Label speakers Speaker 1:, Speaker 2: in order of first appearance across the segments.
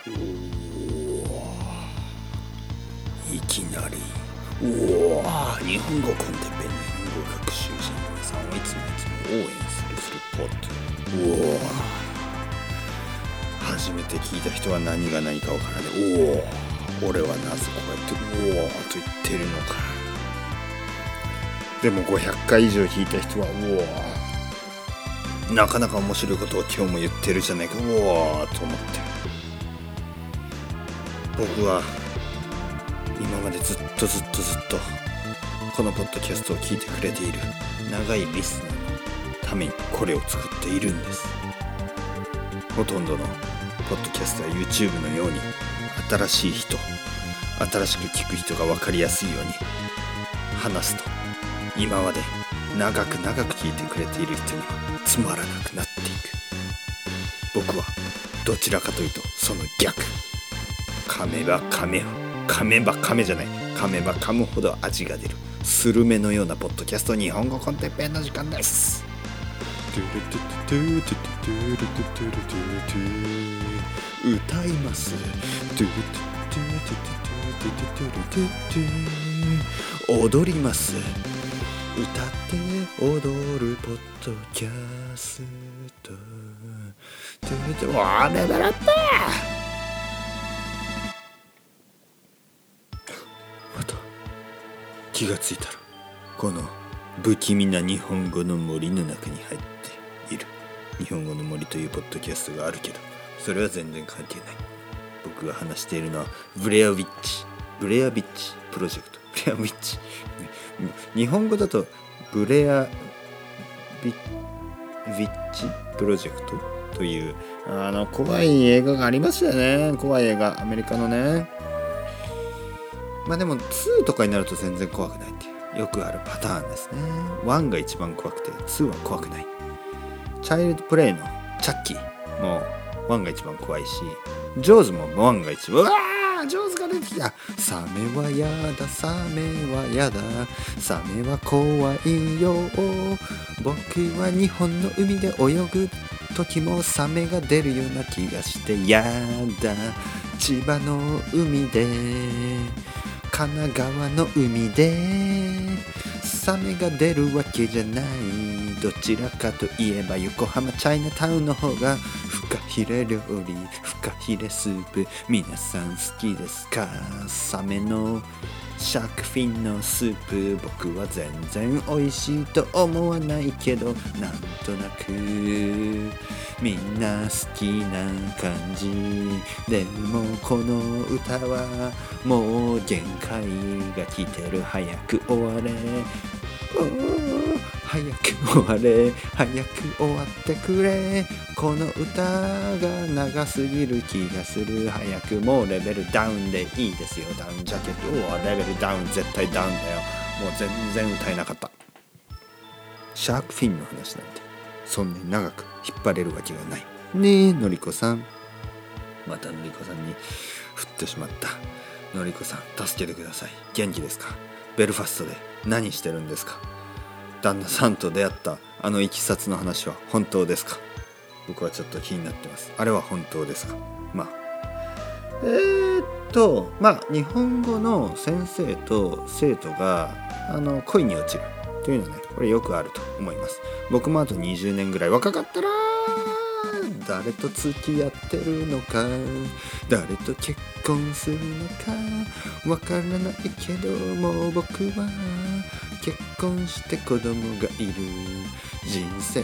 Speaker 1: いきなりおお日本語コンテッペ日本語学習者の皆さんをいつもいつも応援するするポッドおお初めて聞いた人は何が何かわからない。おお俺はなぜこうやってうおおと言ってるのか。でも500回以上聞いた人はおおなかなか面白いことを今日も言ってるじゃないか。うおおと思って。僕は今までずっとずっとずっとこのポッドキャストを聞いてくれている長いリスナーのためにこれを作っているんです。ほとんどのポッドキャストや YouTube のように新しい人新しく聞く人が分かりやすいように話すと今まで長く長く聞いてくれている人にはつまらなくなっていく。僕はどちらかというとその逆。噛めば噛め噛めば噛めじゃない。噛めば噛むほど味が出る。スルメのようなポッドキャスト日本語コンテッペンの時間です。歌います踊ります歌って踊るポッドキャストわあレベルア気がついたらこの不気味な日本語の森の中に入っている。日本語の森というポッドキャストがあるけどそれは全然関係ない。僕が話しているのはブレアウィッチ。ブレアビッチプロジェクト。ブレアウィッチ。日本語だとブレアビウィッチプロジェクト？というあの怖い映画がありましたよね。怖い映画。アメリカのね。まあでも2とかになると全然怖くないっていう。よくあるパターンですね。1が一番怖くて2は怖くない。チャイルドプレイのチャッキーも1が一番怖いしジョーズも1が一番うわージョーズが出てきた。サメはやだサメはやだ。サメは怖いよ。僕は日本の海で泳ぐ時もサメが出るような気がしてやだ。千葉の海で。神奈川の海で。サメが出るわけじゃないどちらかといえば横浜チャイナタウンの方がフカヒレ料理フカヒレスープ。皆さん好きですかサメのシャークフィンのスープ僕は全然美味しいと思わないけどなんとなくみんな好きな感じ。でもこの歌はもう限界が来てる。早く終われ。早く終われ。早く終わってくれ。この歌が長すぎる気がする。早くもうレベルダウンでいいですよ。ダウンジャケット。おレベルダウン絶対ダウンだよ。もう全然歌えなかった。シャークフィンの話なんて。そんなに長く引っ張れるわけがない。ねえのりこさん。またのりこさんに振ってしまった。のりこさん助けてください。元気ですか？ベルファストで。何してるんですか？旦那さんと出会ったあのいきさつの話は本当ですか？僕はちょっと気になってます。あれは本当ですか？まあ。えー、っとまあ日本語の先生と生徒があの恋に落ちる。というのはねこれよくあると思います。僕もあと20年ぐらい若かったら誰と付き合ってるのか？誰と結婚するのか？わからないけども僕は結婚して子供がいる。人生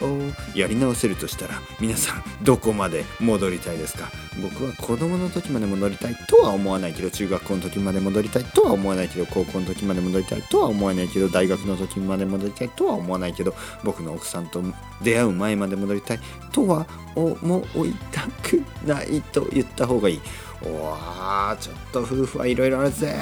Speaker 1: をやり直せるとしたら皆さんどこまで戻りたいですか？僕は子供の時まで戻りたいとは思わないけど中学校の時まで戻りたいとは思わないけど高校の時まで戻りたいとは思わないけど大学の時まで戻りたいとは思わないけど僕の奥さんと出会う前まで戻りたいとは思いたくないと言った方がいい。おわちょっと夫婦はいろいろあるぜ。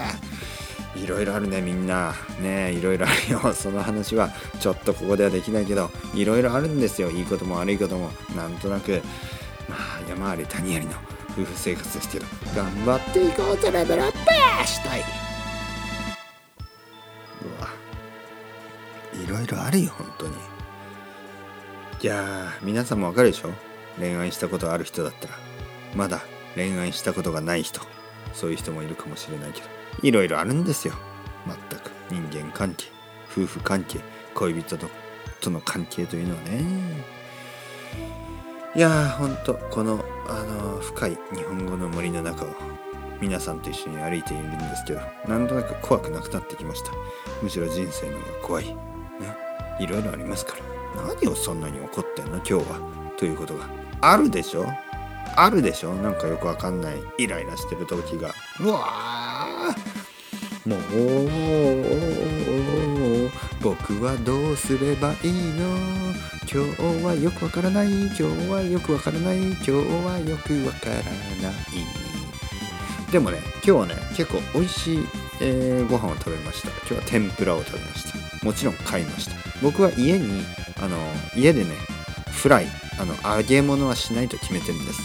Speaker 1: いろいろあるねみんな。ねいろいろあるよ。その話はちょっとここではできないけどいろいろあるんですよ。いいことも悪いことも。なんとなく。まあ山あり谷ありの夫婦生活ですけど頑張っていこうとレベルアップ!したい。うわ。いろいろあるよ本当に。いやー皆さんもわかるでしょ？恋愛したことある人だったら。まだ恋愛したことがない人。そういう人もいるかもしれないけど。いろいろあるんですよ。全く。人間関係。夫婦関係。恋人ととの関係というのはね。いやーほんと。このあの深い日本語の森の中を皆さんと一緒に歩いているんですけどなんとなく怖くなくなってきました。むしろ人生の方が怖い。ね。いろいろありますから。何をそんなに怒ってんの？今日は。ということがあるでしょ？あるでしょ？なんかよくわかんない。イライラしてる時が。うわもう僕はどうすればいいの？今日はよくわからない。今日はよくわからない。今日はよくわからない。でもね今日はね結構美味しい、えー、ご飯を食べました。今日は天ぷらを食べました。もちろん買いました。僕は家にあの家でねフライあの揚げ物はしないと決めてるんです。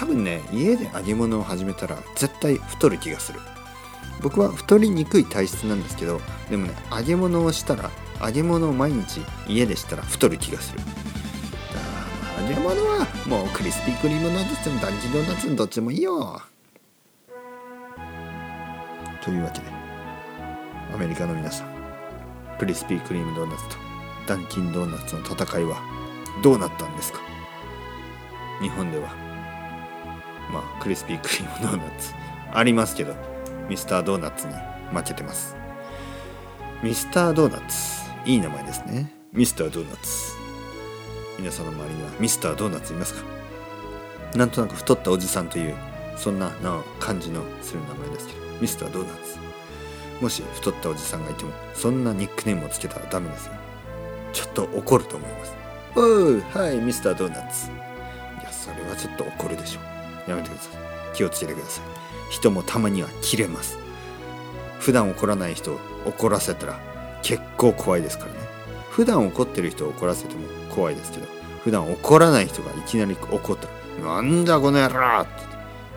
Speaker 1: 多分ね家で揚げ物を始めたら絶対太る気がする。僕は太りにくい体質なんですけどでもね揚げ物をしたら揚げ物を毎日家でしたら太る気がする。揚げ物はもうクリスピークリームドーナツもダンジドーナツどっちもいいよ。というわけでアメリカの皆さんクリスピークリームドーナツとダンキンドーナツの戦いはどうなったんですか？日本では。まあクリスピークリームドーナツ。ありますけどミスタードーナツに負けてます。ミスタードーナツ。いい名前ですね。ミスタードーナツ。皆さんの周りにはミスタードーナツいますか？なんとなく太ったおじさんというそんなな感じのする名前ですけどミスタードーナツ。もし太ったおじさんがいてもそんなニックネームをつけたらダメですよ。ちょっと怒ると思います。おうはいミスタードーナツ。いやそれはちょっと怒るでしょう。やめてください。気をつけてください。人もたまには切れます。普段怒らない人を怒らせたら結構怖いですからね。普段怒ってる人を怒らせても怖いですけど普段怒らない人がいきなり怒ったら「なんだこの野郎!」って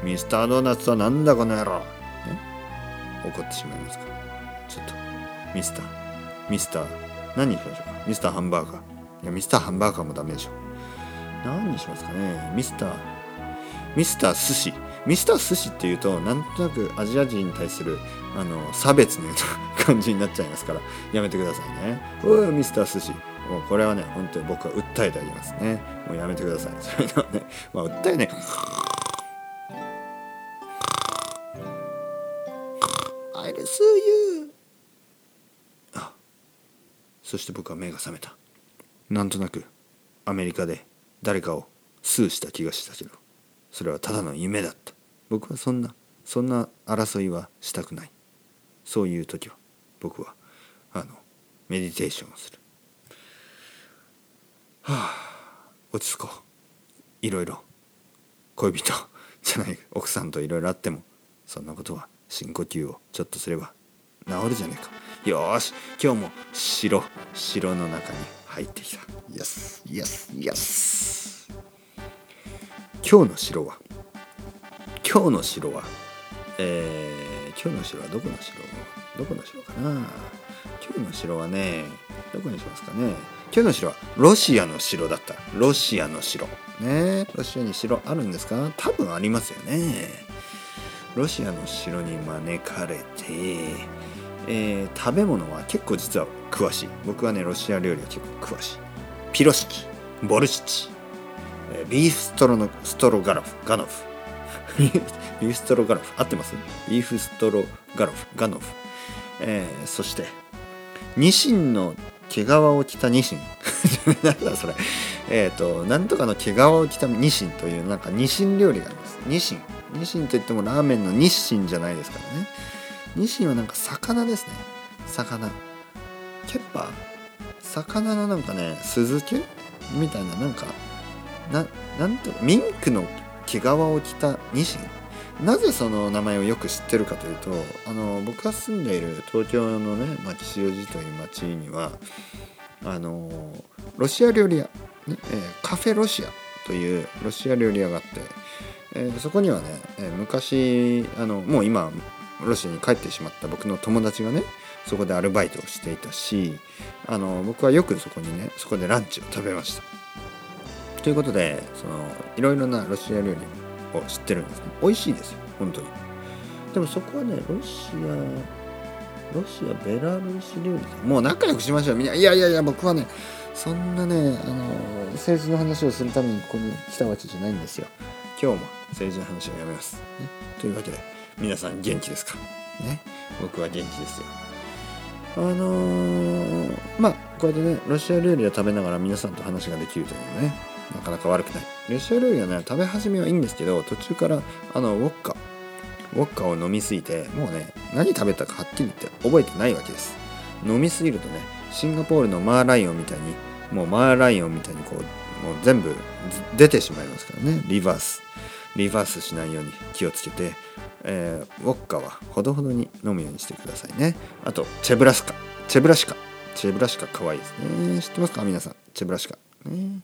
Speaker 1: ミスタードーナツはなんだこの野郎!」ね怒ってしまいますから。ちょっとミスターミスター何にしましょうか？ミスターハンバーガー。いやミスターハンバーガーもダメでしょ。何にしますかね？ミスターミスター寿司。ミスター寿司っていうとなんとなくアジア人に対するあの差別のような感じになっちゃいますからやめてくださいね。おいミスター寿司。もうこれはね本当に僕は訴えてあげますね。もうやめてください。それではねまあ訴えね。I'll sue you! あそして僕は目が覚めた。なんとなくアメリカで誰かをスーした気がしたけど。それはただの夢だった。僕はそんなそんな争いはしたくない。そういう時は僕はあのメディテーションをする。はあ落ち着こう。いろいろ。恋人 じゃない奥さんといろいろあってもそんなことは深呼吸をちょっとすれば治るじゃねえか。よし今日も城城の中に入ってきた。イエスイエスイエス今日の城は？今日の城は？えー、今日の城はどこの城？どこの城かな？今日の城はねどこにしますかね？今日の城はロシアの城だった。ロシアの城。ねロシアに城あるんですか？多分ありますよね。ロシアの城に招かれて、えー、食べ物は結構実は詳しい。僕はねロシア料理は結構詳しい。ピロシキボルシチ、ビーフストロのストロガロフガノフ。ビーフストロガノフ。合ってます？ビーフストロガロフ。ガノフ、えー、そしてニシンの毛皮を着たニシン。なんだそれ。えっ、ー、となんとかの毛皮を着たニシンというなんかニシン料理があります。ニシン。ニシンといってもラーメンの日清じゃないですからね。ニシンはなんか魚ですね。魚。ケッパー。魚のなんかね酢漬けみたいななんかななんとミンクの毛皮を着たニシン？なぜその名前をよく知ってるかというとあの僕が住んでいる東京のね吉祥寺という町にはあのロシア料理屋、ねえ、カフェロシアというロシア料理屋があって、えー、そこにはね、えー、昔あのもう今ロシアに帰ってしまった僕の友達がねそこでアルバイトをしていたしあの僕はよくそこにねそこでランチを食べました。ということでそのいろいろなロシア料理、を知ってるんですね。美味しいですよ本当に。でもそこはねロシアロシアベラルーシ料理もう仲良くしましょう。みんないやいやいや僕はねそんなねあの政治の話をするためにここに来たわけじゃないんですよ。今日も政治の話をやめます、ね、というわけで皆さん元気ですか？ね。僕は元気ですよ。あのー、まあこうやってねロシア料理を食べながら皆さんと話ができるというのねなかなか悪くない。ロシア料理はね食べ始めはいいんですけど途中からあのウォッカ。ウォッカを飲みすぎてもうね何食べたかはっきり言って覚えてないわけです。飲みすぎるとねシンガポールのマーライオンみたいにもうマーライオンみたいにこうもう全部出てしまいますからね。リバース。リバースしないように気をつけて、えー、ウォッカはほどほどに飲むようにしてくださいね。あとチェブラスカ。チェブラシカ。チェブラシカ可愛いですね。知ってますか？皆さん。チェブラシカ。ね。